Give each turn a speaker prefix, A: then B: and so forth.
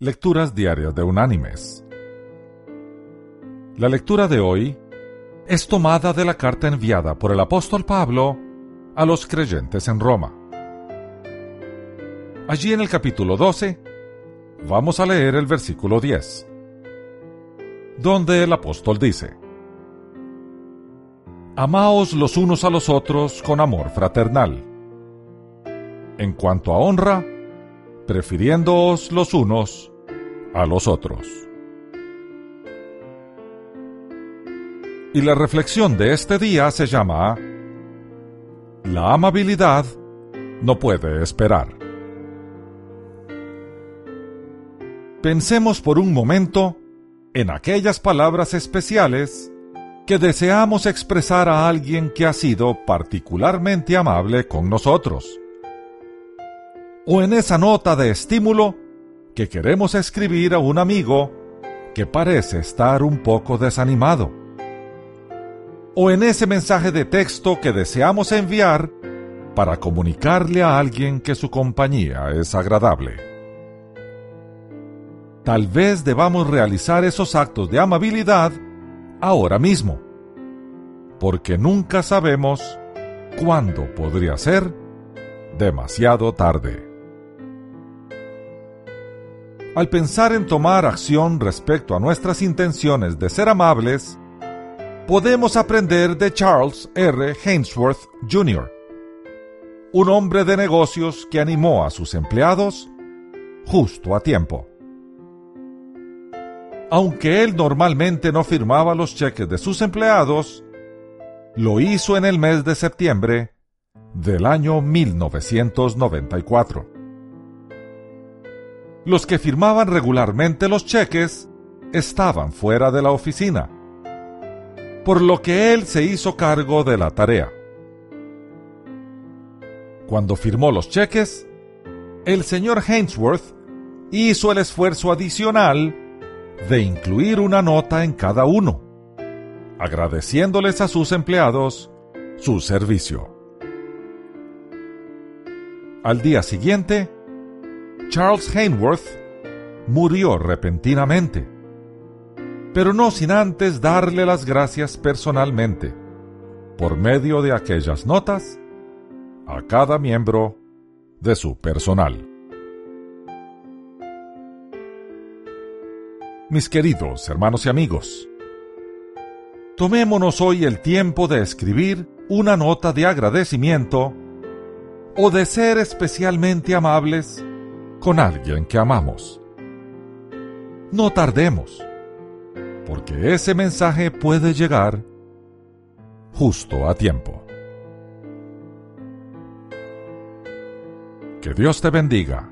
A: Lecturas Diarias de Unánimes. La lectura de hoy es tomada de la carta enviada por el apóstol Pablo a los creyentes en Roma. Allí en el capítulo 12 vamos a leer el versículo 10, donde el apóstol dice, Amaos los unos a los otros con amor fraternal. En cuanto a honra, prefiriéndoos los unos a los otros. Y la reflexión de este día se llama La amabilidad no puede esperar. Pensemos por un momento en aquellas palabras especiales que deseamos expresar a alguien que ha sido particularmente amable con nosotros o en esa nota de estímulo que queremos escribir a un amigo que parece estar un poco desanimado, o en ese mensaje de texto que deseamos enviar para comunicarle a alguien que su compañía es agradable. Tal vez debamos realizar esos actos de amabilidad ahora mismo, porque nunca sabemos cuándo podría ser demasiado tarde. Al pensar en tomar acción respecto a nuestras intenciones de ser amables, podemos aprender de Charles R. Hainsworth Jr., un hombre de negocios que animó a sus empleados justo a tiempo. Aunque él normalmente no firmaba los cheques de sus empleados, lo hizo en el mes de septiembre del año 1994 los que firmaban regularmente los cheques estaban fuera de la oficina, por lo que él se hizo cargo de la tarea. Cuando firmó los cheques, el señor Hainsworth hizo el esfuerzo adicional de incluir una nota en cada uno, agradeciéndoles a sus empleados su servicio. Al día siguiente, Charles Hainworth murió repentinamente, pero no sin antes darle las gracias personalmente, por medio de aquellas notas, a cada miembro de su personal. Mis queridos hermanos y amigos, tomémonos hoy el tiempo de escribir una nota de agradecimiento o de ser especialmente amables con alguien que amamos. No tardemos, porque ese mensaje puede llegar justo a tiempo. Que Dios te bendiga